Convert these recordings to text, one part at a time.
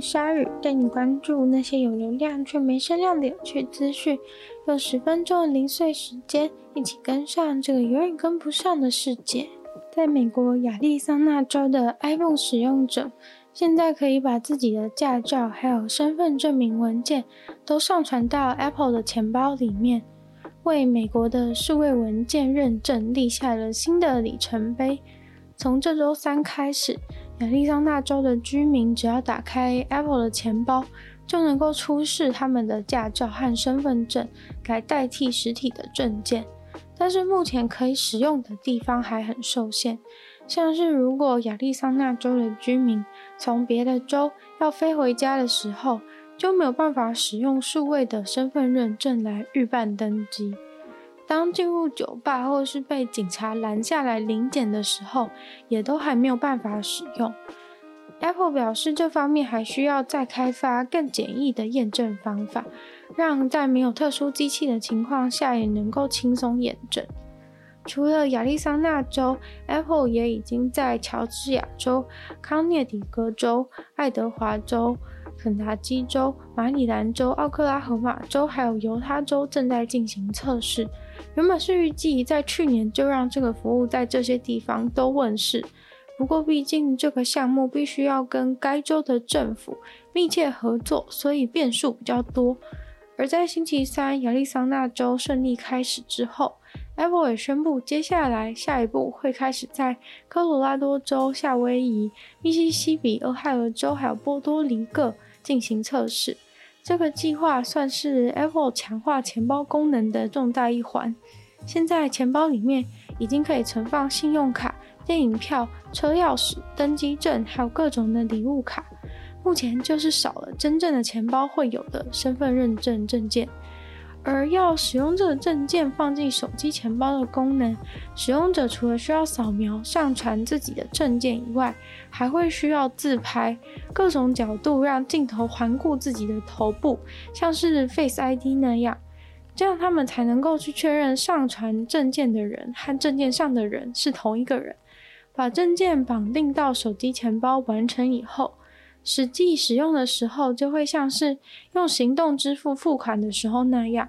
鲨鱼，带你关注那些有流量却没声量的有趣资讯。用十分钟的零碎时间，一起跟上这个永远跟不上的世界。在美国亚利桑那州的 iPhone 使用者，现在可以把自己的驾照还有身份证明文件都上传到 Apple 的钱包里面，为美国的数位文件认证立下了新的里程碑。从这周三开始，亚利桑那州的居民只要打开 Apple 的钱包，就能够出示他们的驾照和身份证来代替实体的证件。但是目前可以使用的地方还很受限，像是如果亚利桑那州的居民从别的州要飞回家的时候，就没有办法使用数位的身份认证来预办登机。当进入酒吧或是被警察拦下来临检的时候，也都还没有办法使用。Apple 表示，这方面还需要再开发更简易的验证方法，让在没有特殊机器的情况下也能够轻松验证。除了亚利桑那州，Apple 也已经在乔治亚州、康涅狄格州、爱德华州、肯塔基州、马里兰州、奥克拉荷马州还有犹他州正在进行测试。原本是预计在去年就让这个服务在这些地方都问世。不过，毕竟这个项目必须要跟该州的政府密切合作，所以变数比较多。而在星期三，亚利桑那州顺利开始之后，Apple 也宣布，接下来下一步会开始在科罗拉多州、夏威夷、密西西比、俄亥俄州还有波多黎各进行测试。这个计划算是 Apple 强化钱包功能的重大一环。现在钱包里面已经可以存放信用卡。电影票、车钥匙、登机证，还有各种的礼物卡，目前就是少了真正的钱包会有的身份认证证件。而要使用这个证件放进手机钱包的功能，使用者除了需要扫描、上传自己的证件以外，还会需要自拍，各种角度让镜头环顾自己的头部，像是 Face ID 那样，这样他们才能够去确认上传证件的人和证件上的人是同一个人。把证件绑定到手机钱包完成以后，实际使用的时候就会像是用行动支付付款的时候那样，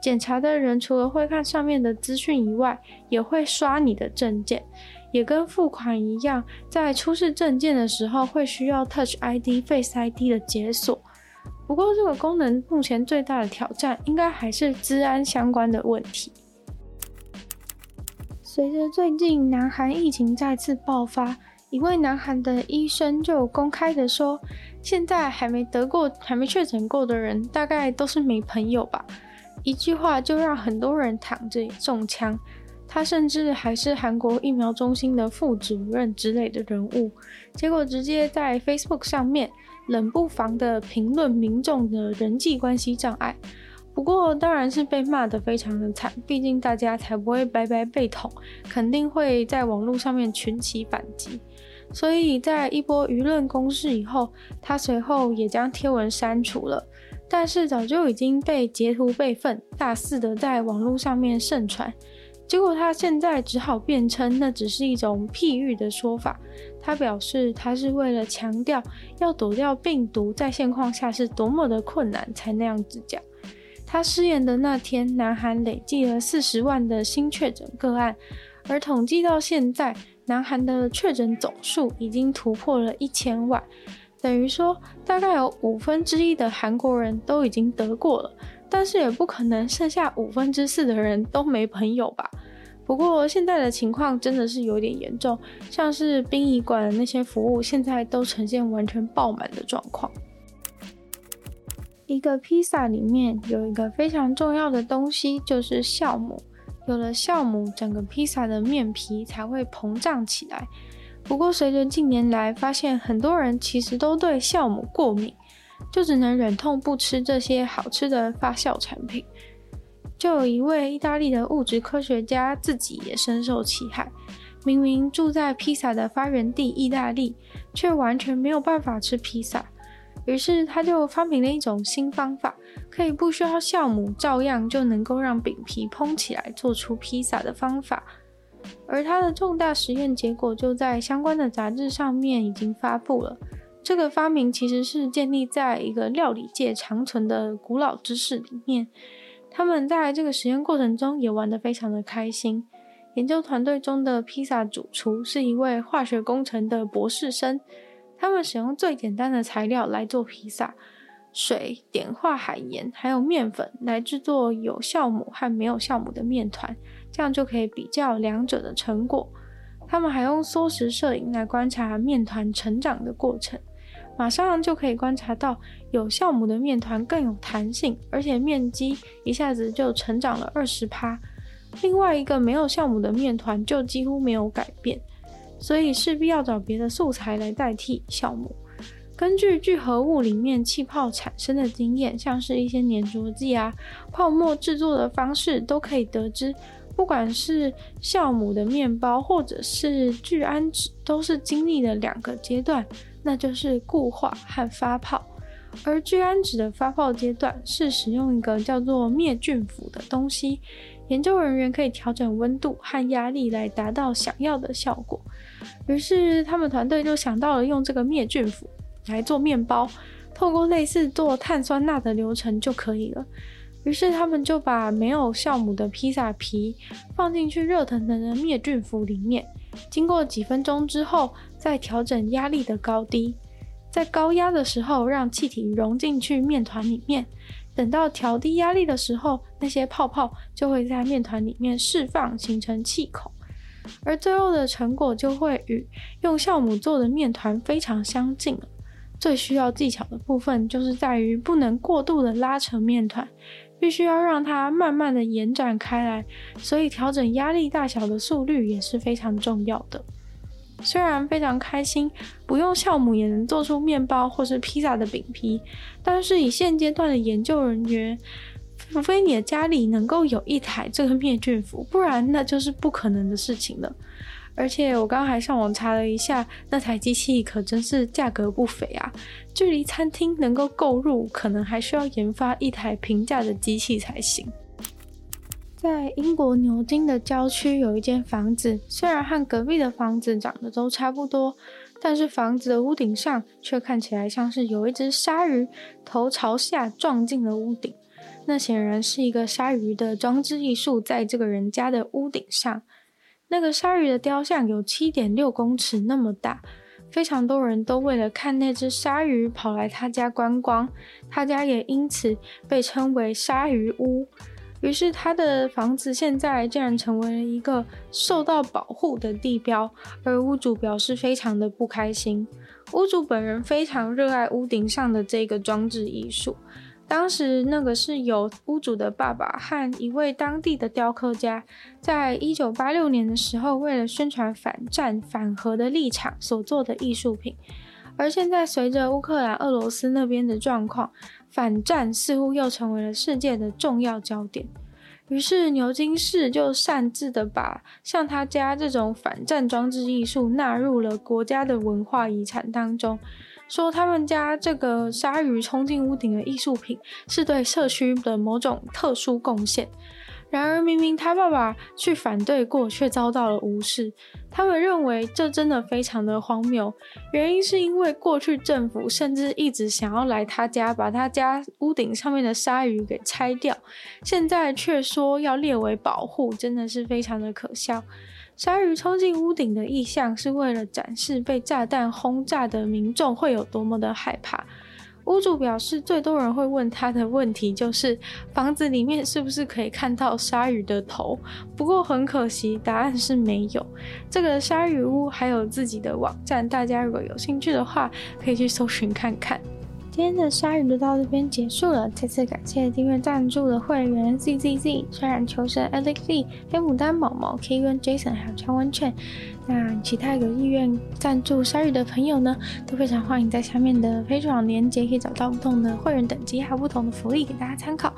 检查的人除了会看上面的资讯以外，也会刷你的证件，也跟付款一样，在出示证件的时候会需要 Touch ID、Face ID 的解锁。不过这个功能目前最大的挑战应该还是治安相关的问题。随着最近南韩疫情再次爆发，一位南韩的医生就公开的说，现在还没得过、还没确诊过的人，大概都是没朋友吧。一句话就让很多人躺着中枪。他甚至还是韩国疫苗中心的副主任之类的人物，结果直接在 Facebook 上面冷不防的评论民众的人际关系障碍。不过当然是被骂得非常的惨，毕竟大家才不会白白被捅，肯定会在网络上面群起反击。所以在一波舆论攻势以后，他随后也将贴文删除了。但是早就已经被截图备份，大肆的在网络上面盛传。结果他现在只好辩称那只是一种譬喻的说法。他表示他是为了强调要躲掉病毒在现况下是多么的困难，才那样子讲。他失言的那天，南韩累计了四十万的新确诊个案，而统计到现在，南韩的确诊总数已经突破了一千万，等于说大概有五分之一的韩国人都已经得过了，但是也不可能剩下五分之四的人都没朋友吧？不过现在的情况真的是有点严重，像是殡仪馆那些服务，现在都呈现完全爆满的状况。一个披萨里面有一个非常重要的东西，就是酵母。有了酵母，整个披萨的面皮才会膨胀起来。不过，随着近年来发现，很多人其实都对酵母过敏，就只能忍痛不吃这些好吃的发酵产品。就有一位意大利的物质科学家自己也深受其害。明明住在披萨的发源地意大利，却完全没有办法吃披萨。于是他就发明了一种新方法，可以不需要酵母，照样就能够让饼皮蓬起来，做出披萨的方法。而他的重大实验结果就在相关的杂志上面已经发布了。这个发明其实是建立在一个料理界长存的古老知识里面。他们在这个实验过程中也玩得非常的开心。研究团队中的披萨主厨是一位化学工程的博士生。他们使用最简单的材料来做披萨：水、碘化海盐，还有面粉来制作有酵母和没有酵母的面团，这样就可以比较两者的成果。他们还用缩时摄影来观察面团成长的过程，马上就可以观察到有酵母的面团更有弹性，而且面积一下子就成长了二十趴。另外一个没有酵母的面团就几乎没有改变。所以势必要找别的素材来代替酵母。根据聚合物里面气泡产生的经验，像是一些粘着剂啊、泡沫制作的方式，都可以得知，不管是酵母的面包或者是聚氨酯，都是经历了两个阶段，那就是固化和发泡。而聚氨酯的发泡阶段是使用一个叫做灭菌釜的东西，研究人员可以调整温度和压力来达到想要的效果。于是他们团队就想到了用这个灭菌釜来做面包，透过类似做碳酸钠的流程就可以了。于是他们就把没有酵母的披萨皮放进去热腾腾的灭菌釜里面，经过几分钟之后，再调整压力的高低，在高压的时候让气体融进去面团里面，等到调低压力的时候，那些泡泡就会在面团里面释放，形成气孔。而最后的成果就会与用酵母做的面团非常相近。最需要技巧的部分就是在于不能过度的拉扯面团，必须要让它慢慢的延展开来。所以调整压力大小的速率也是非常重要的。虽然非常开心不用酵母也能做出面包或是披萨的饼皮，但是以现阶段的研究人员。除非你的家里能够有一台这个灭菌釜，不然那就是不可能的事情了。而且我刚还上网查了一下，那台机器可真是价格不菲啊！距离餐厅能够购入，可能还需要研发一台平价的机器才行。在英国牛津的郊区有一间房子，虽然和隔壁的房子长得都差不多，但是房子的屋顶上却看起来像是有一只鲨鱼头朝下撞进了屋顶。那显然是一个鲨鱼的装置艺术，在这个人家的屋顶上。那个鲨鱼的雕像有七点六公尺那么大，非常多人都为了看那只鲨鱼跑来他家观光，他家也因此被称为鲨鱼屋。于是他的房子现在竟然成为了一个受到保护的地标，而屋主表示非常的不开心。屋主本人非常热爱屋顶上的这个装置艺术。当时那个是由屋主的爸爸和一位当地的雕刻家，在一九八六年的时候，为了宣传反战反核的立场所做的艺术品。而现在随着乌克兰、俄罗斯那边的状况，反战似乎又成为了世界的重要焦点。于是牛津市就擅自的把像他家这种反战装置艺术纳入了国家的文化遗产当中。说他们家这个鲨鱼冲进屋顶的艺术品是对社区的某种特殊贡献。然而，明明他爸爸去反对过，却遭到了无视。他们认为这真的非常的荒谬。原因是因为过去政府甚至一直想要来他家，把他家屋顶上面的鲨鱼给拆掉，现在却说要列为保护，真的是非常的可笑。鲨鱼冲进屋顶的意象是为了展示被炸弹轰炸的民众会有多么的害怕。屋主表示，最多人会问他的问题就是房子里面是不是可以看到鲨鱼的头？不过很可惜，答案是没有。这个鲨鱼屋还有自己的网站，大家如果有兴趣的话，可以去搜寻看看。今天的鲨鱼就到这边结束了。再次感谢订阅赞助的会员 ZZZ、虽然求生 Alex、黑牡丹、毛毛、K 跟 Jason，还有张文倩。那其他有意愿赞助鲨鱼的朋友呢，都非常欢迎在下面的 Patreon 连结可以找到不同的会员等级，还有不同的福利给大家参考。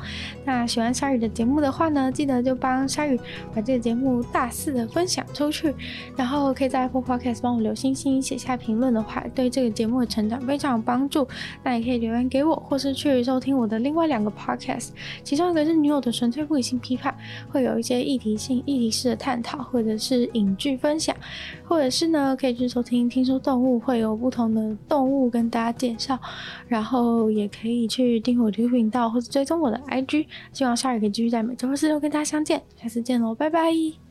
那喜欢鲨鱼的节目的话呢，记得就帮鲨鱼把这个节目大肆的分享出去，然后可以在 Apple Podcast 帮我留星星、写下评论的话，对这个节目的成长非常有帮助。那也可以留言给我，或是去收听我的另外两个 Podcast，其中一个是女友的纯粹不理性批判，会有一些议题性、议题式的探讨，或者是影剧分享。或者是呢，可以去收听，听说动物会有不同的动物跟大家介绍，然后也可以去订阅我的频道或者追踪我的 IG，希望鲨鱼可以继续在每周四六跟大家相见，下次见喽，拜拜。